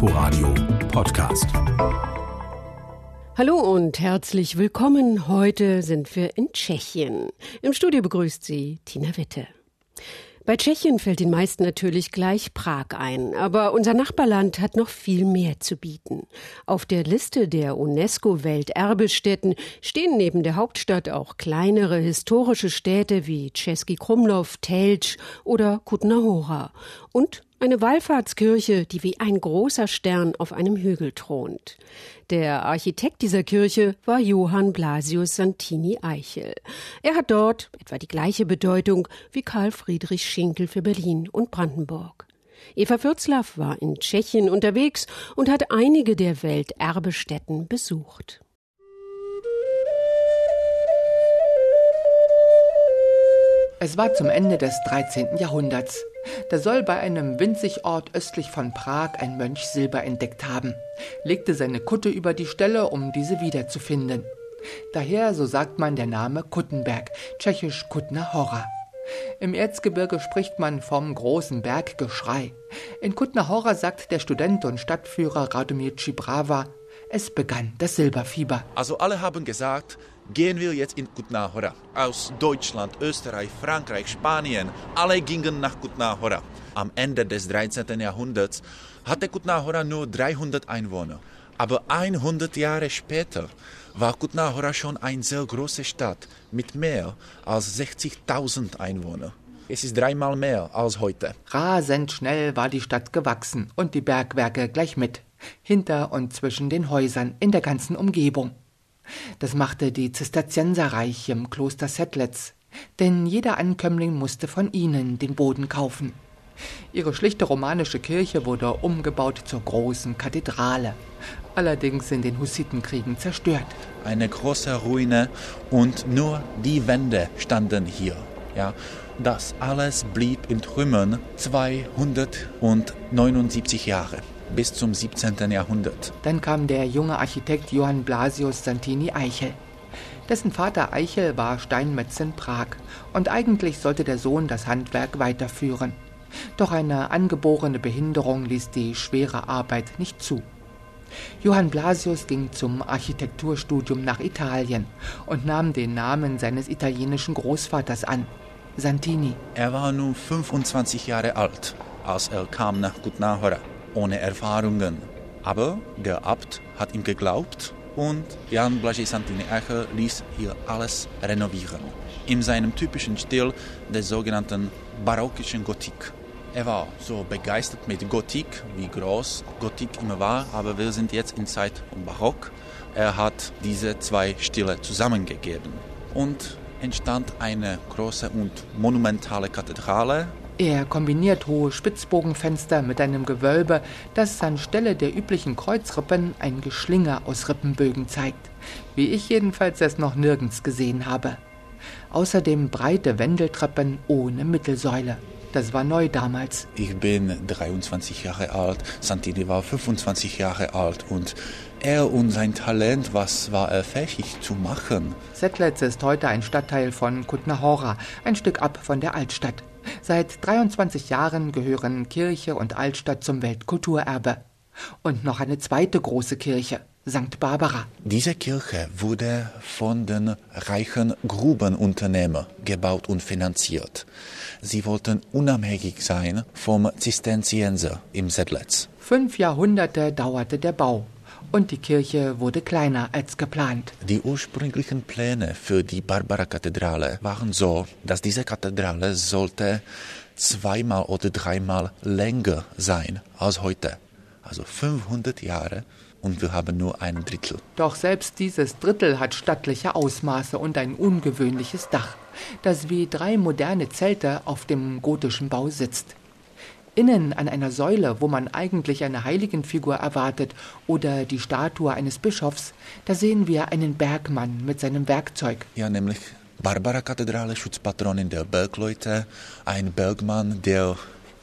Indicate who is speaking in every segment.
Speaker 1: Inforadio Podcast.
Speaker 2: Hallo und herzlich willkommen. Heute sind wir in Tschechien. Im Studio begrüßt Sie Tina Witte. Bei Tschechien fällt den meisten natürlich gleich Prag ein, aber unser Nachbarland hat noch viel mehr zu bieten. Auf der Liste der UNESCO-Welterbestätten stehen neben der Hauptstadt auch kleinere historische Städte wie Český Krumlov, Telč oder Kutna Hora und eine Wallfahrtskirche, die wie ein großer Stern auf einem Hügel thront. Der Architekt dieser Kirche war Johann Blasius Santini Eichel. Er hat dort etwa die gleiche Bedeutung wie Karl Friedrich Schinkel für Berlin und Brandenburg. Eva Fürzlaff war in Tschechien unterwegs und hat einige der Welterbestätten besucht.
Speaker 3: Es war zum Ende des 13. Jahrhunderts. Da soll bei einem winzig Ort östlich von Prag ein Mönch Silber entdeckt haben, legte seine Kutte über die Stelle, um diese wiederzufinden. Daher, so sagt man, der Name Kuttenberg, tschechisch Kutna Hora. Im Erzgebirge spricht man vom großen Berggeschrei. In Kutna Hora sagt der Student und Stadtführer Radomir Cibrava, es begann das Silberfieber.
Speaker 4: Also alle haben gesagt, gehen wir jetzt in Kutna Hora. Aus Deutschland, Österreich, Frankreich, Spanien, alle gingen nach Kutna Hora. Am Ende des 13. Jahrhunderts hatte Kutna Hora nur 300 Einwohner. Aber 100 Jahre später war Kutna Hora schon eine sehr große Stadt mit mehr als 60.000 Einwohnern. Es ist dreimal mehr als heute.
Speaker 3: Rasend schnell war die Stadt gewachsen und die Bergwerke gleich mit. Hinter und zwischen den Häusern in der ganzen Umgebung. Das machte die Zisterzienser reich im Kloster Settlitz, denn jeder Ankömmling musste von ihnen den Boden kaufen. Ihre schlichte romanische Kirche wurde umgebaut zur großen Kathedrale, allerdings in den Hussitenkriegen zerstört.
Speaker 4: Eine große Ruine und nur die Wände standen hier. Ja, das alles blieb in Trümmern 279 Jahre bis zum 17. Jahrhundert.
Speaker 3: Dann kam der junge Architekt Johann Blasius Santini Eichel. Dessen Vater Eichel war Steinmetz in Prag und eigentlich sollte der Sohn das Handwerk weiterführen. Doch eine angeborene Behinderung ließ die schwere Arbeit nicht zu. Johann Blasius ging zum Architekturstudium nach Italien und nahm den Namen seines italienischen Großvaters an, Santini.
Speaker 4: Er war nun 25 Jahre alt, als er kam nach Gutnahora ohne Erfahrungen. Aber der Abt hat ihm geglaubt und Jan Blasiej Santini Eichel ließ hier alles renovieren. In seinem typischen Stil des sogenannten barockischen Gotik. Er war so begeistert mit Gotik, wie groß Gotik immer war, aber wir sind jetzt in Zeit von Barock. Er hat diese zwei Stile zusammengegeben und entstand eine große und monumentale Kathedrale
Speaker 3: er kombiniert hohe Spitzbogenfenster mit einem Gewölbe, das anstelle der üblichen Kreuzrippen ein Geschlinger aus Rippenbögen zeigt, wie ich jedenfalls es noch nirgends gesehen habe. Außerdem breite Wendeltreppen ohne Mittelsäule. Das war neu damals.
Speaker 4: Ich bin 23 Jahre alt, Santini war 25 Jahre alt und er und sein Talent, was war er fähig zu machen?
Speaker 3: Settlitz ist heute ein Stadtteil von Kutna ein Stück ab von der Altstadt. Seit 23 Jahren gehören Kirche und Altstadt zum Weltkulturerbe. Und noch eine zweite große Kirche, St. Barbara.
Speaker 4: Diese Kirche wurde von den reichen Grubenunternehmern gebaut und finanziert. Sie wollten unabhängig sein vom Zisterzienser im Sedlitz.
Speaker 3: Fünf Jahrhunderte dauerte der Bau und die Kirche wurde kleiner als geplant.
Speaker 4: Die ursprünglichen Pläne für die Barbara-Kathedrale waren so, dass diese Kathedrale sollte zweimal oder dreimal länger sein als heute. Also 500 Jahre und wir haben nur ein Drittel.
Speaker 3: Doch selbst dieses Drittel hat stattliche Ausmaße und ein ungewöhnliches Dach, das wie drei moderne Zelte auf dem gotischen Bau sitzt. Innen an einer Säule, wo man eigentlich eine Heiligenfigur erwartet oder die Statue eines Bischofs, da sehen wir einen Bergmann mit seinem Werkzeug.
Speaker 4: Ja, nämlich Barbara-Kathedrale, Schutzpatronin der Bergleute, ein Bergmann, der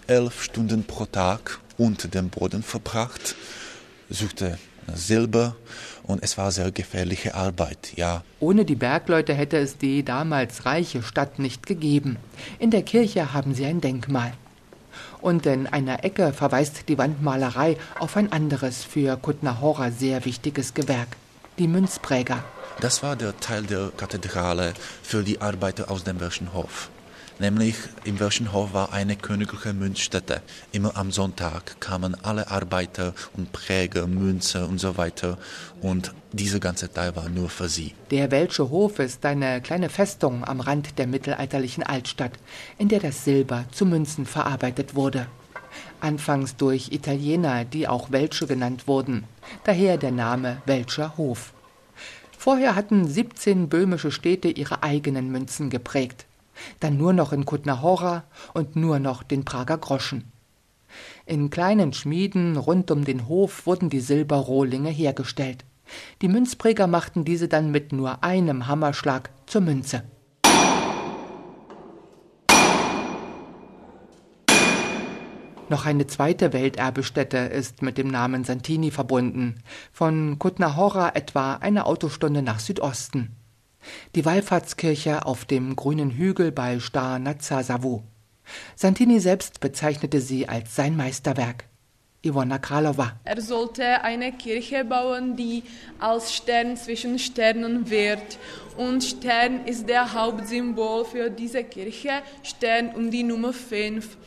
Speaker 4: elf Stunden pro Tag unter dem Boden verbracht, suchte Silber und es war sehr gefährliche Arbeit, ja.
Speaker 3: Ohne die Bergleute hätte es die damals reiche Stadt nicht gegeben. In der Kirche haben sie ein Denkmal. Und in einer Ecke verweist die Wandmalerei auf ein anderes für Kutnahora sehr wichtiges Gewerk, die Münzpräger.
Speaker 4: Das war der Teil der Kathedrale für die Arbeiter aus dem Wirschenhof. Nämlich im Wirschenhof war eine königliche Münzstätte. Immer am Sonntag kamen alle Arbeiter und Präger, Münze und so weiter. Und dieser ganze Teil war nur für sie.
Speaker 3: Der Welsche Hof ist eine kleine Festung am Rand der mittelalterlichen Altstadt, in der das Silber zu Münzen verarbeitet wurde. Anfangs durch Italiener, die auch Welsche genannt wurden. Daher der Name Welscher Hof. Vorher hatten 17 böhmische Städte ihre eigenen Münzen geprägt dann nur noch in Kutnahora und nur noch den Prager Groschen. In kleinen Schmieden rund um den Hof wurden die Silberrohlinge hergestellt. Die Münzpräger machten diese dann mit nur einem Hammerschlag zur Münze. Noch eine zweite Welterbestätte ist mit dem Namen Santini verbunden, von Kutnahora etwa eine Autostunde nach Südosten die Wallfahrtskirche auf dem grünen Hügel bei Star Nazza Savu. Santini selbst bezeichnete sie als sein Meisterwerk. Ivona Kralova.
Speaker 5: Er sollte eine Kirche bauen, die als Stern zwischen Sternen wird. Und Stern ist der Hauptsymbol für diese Kirche, Stern um die Nummer 5.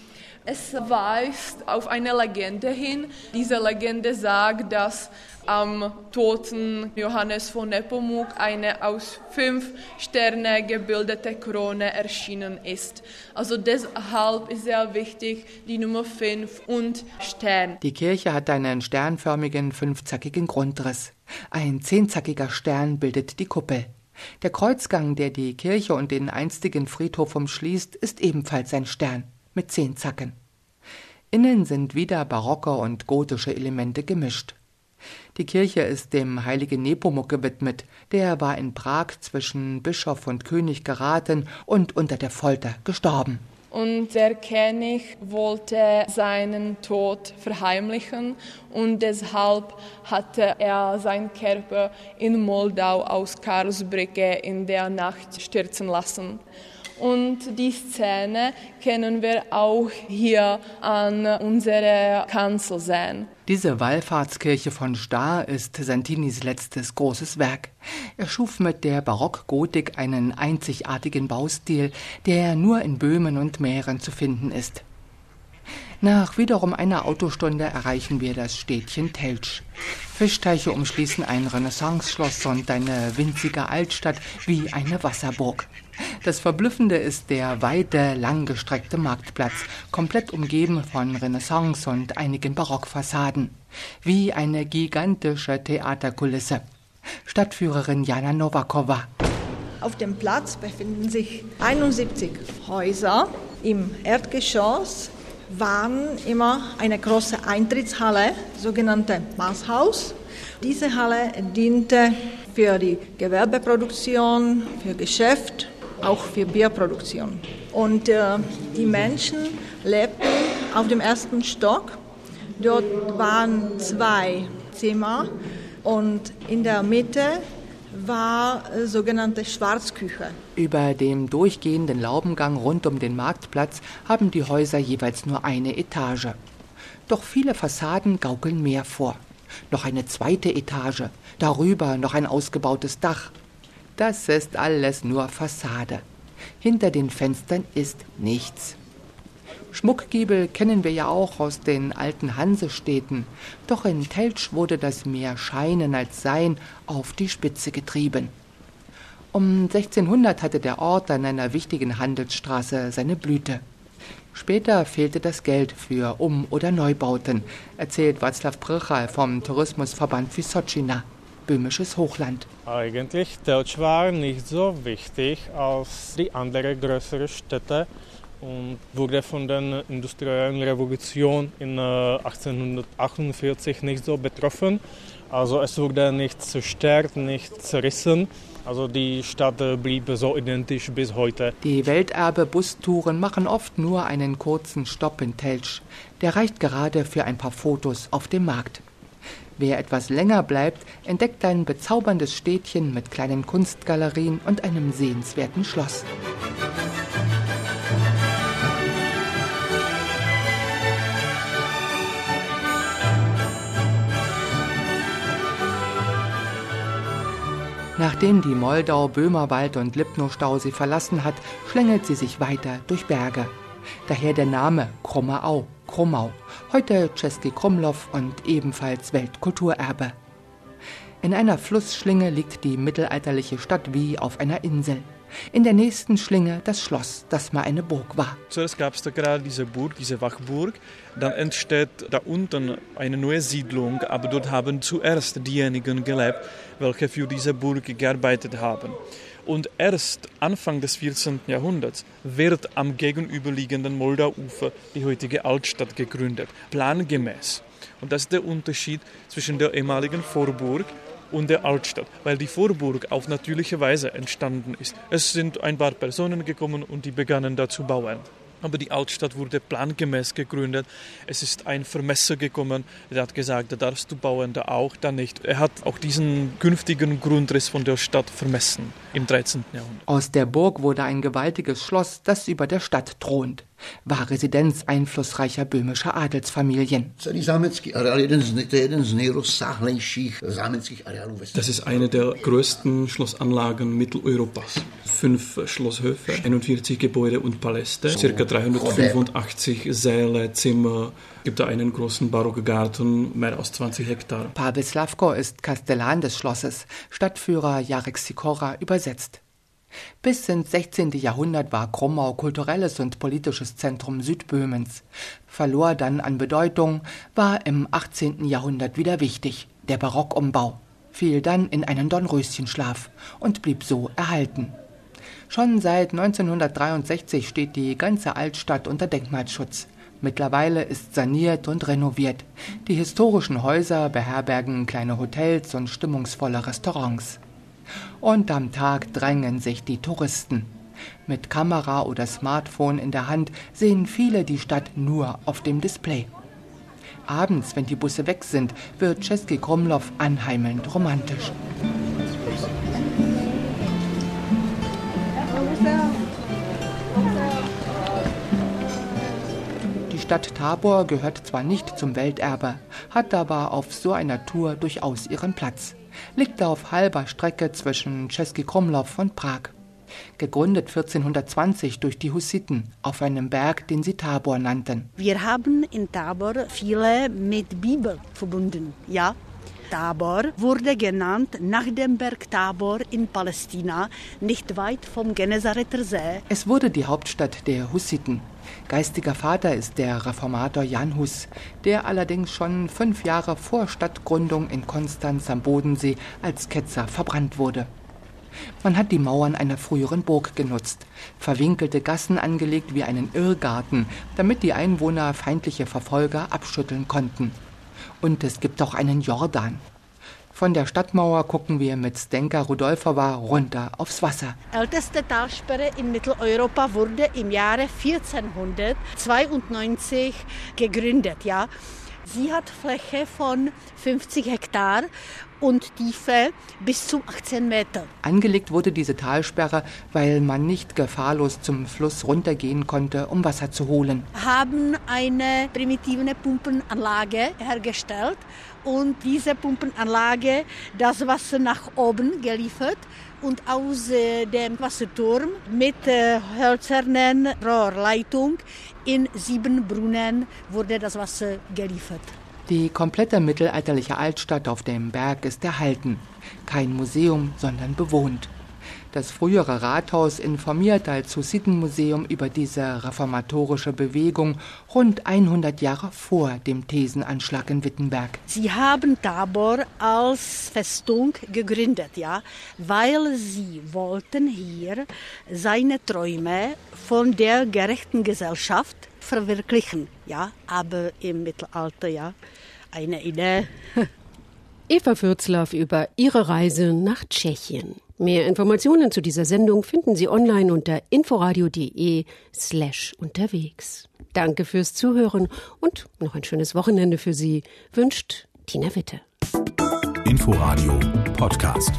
Speaker 5: Es weist auf eine Legende hin. Diese Legende sagt, dass am toten Johannes von Nepomuk eine aus fünf Sterne gebildete Krone erschienen ist. Also deshalb ist sehr wichtig die Nummer fünf und Stern.
Speaker 3: Die Kirche hat einen sternförmigen fünfzackigen Grundriss. Ein zehnzackiger Stern bildet die Kuppel. Der Kreuzgang, der die Kirche und den einstigen Friedhof umschließt, ist ebenfalls ein Stern mit zehn Zacken. Innen sind wieder barocke und gotische Elemente gemischt. Die Kirche ist dem heiligen Nepomuk gewidmet. Der war in Prag zwischen Bischof und König geraten und unter der Folter gestorben.
Speaker 5: Und der König wollte seinen Tod verheimlichen und deshalb hatte er seinen Körper in Moldau aus Karlsbrücke in der Nacht stürzen lassen. Und die Szene können wir auch hier an unserer Kanzel sehen.
Speaker 3: Diese Wallfahrtskirche von Star ist Santinis letztes großes Werk. Er schuf mit der Barockgotik einen einzigartigen Baustil, der nur in Böhmen und Mähren zu finden ist. Nach wiederum einer Autostunde erreichen wir das Städtchen Teltsch. Fischteiche umschließen ein Renaissanceschloss und eine winzige Altstadt wie eine Wasserburg. Das Verblüffende ist der weite, langgestreckte Marktplatz, komplett umgeben von Renaissance und einigen Barockfassaden. Wie eine gigantische Theaterkulisse. Stadtführerin Jana Novakova.
Speaker 6: Auf dem Platz befinden sich 71 Häuser. Im Erdgeschoss waren immer eine große Eintrittshalle, sogenannte Maßhaus. Diese Halle diente für die Gewerbeproduktion, für Geschäft, auch für Bierproduktion. Und äh, die Menschen lebten auf dem ersten Stock. Dort waren zwei Zimmer und in der Mitte war äh, sogenannte Schwarzküche.
Speaker 3: Über dem durchgehenden Laubengang rund um den Marktplatz haben die Häuser jeweils nur eine Etage. Doch viele Fassaden gaukeln mehr vor. Noch eine zweite Etage, darüber noch ein ausgebautes Dach. Das ist alles nur Fassade. Hinter den Fenstern ist nichts. Schmuckgiebel kennen wir ja auch aus den alten Hansestädten, doch in Teltsch wurde das mehr Scheinen als Sein auf die Spitze getrieben. Um 1600 hatte der Ort an einer wichtigen Handelsstraße seine Blüte. Später fehlte das Geld für Um- oder Neubauten, erzählt Václav Prchal vom Tourismusverband Vysočina, böhmisches Hochland.
Speaker 7: Eigentlich Teltsch war nicht so wichtig als die anderen größeren Städte und wurde von der industriellen Revolution in 1848 äh, nicht so betroffen. Also es wurde nicht zerstört, nicht zerrissen. Also die Stadt äh, blieb so identisch bis heute.
Speaker 3: Die Welterbe-Bustouren machen oft nur einen kurzen Stopp in Telsch. Der reicht gerade für ein paar Fotos auf dem Markt. Wer etwas länger bleibt, entdeckt ein bezauberndes Städtchen mit kleinen Kunstgalerien und einem sehenswerten Schloss. Nachdem die Moldau, Böhmerwald und Lipno-Stausee verlassen hat, schlängelt sie sich weiter durch Berge. Daher der Name Krumme Au, Krummau, heute Czeski Krumlov und ebenfalls Weltkulturerbe. In einer Flussschlinge liegt die mittelalterliche Stadt wie auf einer Insel. In der nächsten Schlinge das Schloss, das mal eine Burg war.
Speaker 8: Zuerst gab es da gerade diese Burg, diese Wachburg. Dann entsteht da unten eine neue Siedlung, aber dort haben zuerst diejenigen gelebt, welche für diese Burg gearbeitet haben. Und erst Anfang des 14. Jahrhunderts wird am gegenüberliegenden Moldauufer die heutige Altstadt gegründet, plangemäß. Und das ist der Unterschied zwischen der ehemaligen Vorburg und der Altstadt, weil die Vorburg auf natürliche Weise entstanden ist. Es sind ein paar Personen gekommen und die begannen da zu bauen. Aber die Altstadt wurde plangemäß gegründet. Es ist ein Vermesser gekommen, der hat gesagt, da darfst du bauen, da auch, da nicht. Er hat auch diesen künftigen Grundriss von der Stadt vermessen im 13. Jahrhundert.
Speaker 3: Aus der Burg wurde ein gewaltiges Schloss, das über der Stadt thront war Residenz einflussreicher böhmischer Adelsfamilien.
Speaker 9: Das ist eine der größten Schlossanlagen Mitteleuropas. Fünf Schlosshöfe, 41 Gebäude und Paläste, circa 385 Säle, Zimmer. Gibt da einen großen barocken Garten, mehr als 20 Hektar.
Speaker 3: Pavel Slavko ist Kastellan des Schlosses, Stadtführer Jarek Sikora übersetzt. Bis ins 16. Jahrhundert war Krummau kulturelles und politisches Zentrum Südböhmens, verlor dann an Bedeutung, war im 18. Jahrhundert wieder wichtig, der Barockumbau, fiel dann in einen Dornröschenschlaf und blieb so erhalten. Schon seit 1963 steht die ganze Altstadt unter Denkmalschutz. Mittlerweile ist saniert und renoviert. Die historischen Häuser beherbergen kleine Hotels und stimmungsvolle Restaurants. Und am Tag drängen sich die Touristen. Mit Kamera oder Smartphone in der Hand sehen viele die Stadt nur auf dem Display. Abends, wenn die Busse weg sind, wird Czeski Krumlov anheimelnd romantisch. Stadt Tabor gehört zwar nicht zum Welterbe, hat aber auf so einer Tour durchaus ihren Platz liegt auf halber Strecke zwischen Czeski Krumlov und Prag. Gegründet 1420 durch die Hussiten auf einem Berg, den sie Tabor nannten.
Speaker 10: Wir haben in Tabor viele mit Bibel verbunden, ja. Tabor wurde genannt nach dem Berg Tabor in Palästina, nicht weit vom Genesareter See.
Speaker 3: Es wurde die Hauptstadt der Hussiten. Geistiger Vater ist der Reformator Jan Hus, der allerdings schon fünf Jahre vor Stadtgründung in Konstanz am Bodensee als Ketzer verbrannt wurde. Man hat die Mauern einer früheren Burg genutzt, verwinkelte Gassen angelegt wie einen Irrgarten, damit die Einwohner feindliche Verfolger abschütteln konnten. Und es gibt auch einen Jordan. Von der Stadtmauer gucken wir mit Stenka Rudolfova runter aufs Wasser.
Speaker 10: Älteste Talsperre in Mitteleuropa wurde im Jahre 1492 gegründet. Ja. Sie hat Fläche von 50 Hektar und Tiefe bis zu 18 Meter.
Speaker 3: Angelegt wurde diese Talsperre, weil man nicht gefahrlos zum Fluss runtergehen konnte, um Wasser zu holen.
Speaker 10: Haben eine primitive Pumpenanlage hergestellt und diese Pumpenanlage das Wasser nach oben geliefert und aus äh, dem Wasserturm mit äh, hölzernen Rohrleitung in sieben Brunnen wurde das Wasser geliefert.
Speaker 3: Die komplette mittelalterliche Altstadt auf dem Berg ist erhalten. Kein Museum, sondern bewohnt. Das frühere Rathaus informiert als Hussitenmuseum über diese reformatorische Bewegung rund 100 Jahre vor dem Thesenanschlag in Wittenberg.
Speaker 10: Sie haben Tabor als Festung gegründet, ja, weil sie wollten hier seine Träume von der gerechten Gesellschaft verwirklichen, ja, aber im Mittelalter, ja, eine Idee.
Speaker 2: Eva Fürzlaff über ihre Reise nach Tschechien. Mehr Informationen zu dieser Sendung finden Sie online unter inforadio.de slash unterwegs. Danke fürs Zuhören und noch ein schönes Wochenende für Sie, wünscht Tina Witte.
Speaker 1: Inforadio Podcast.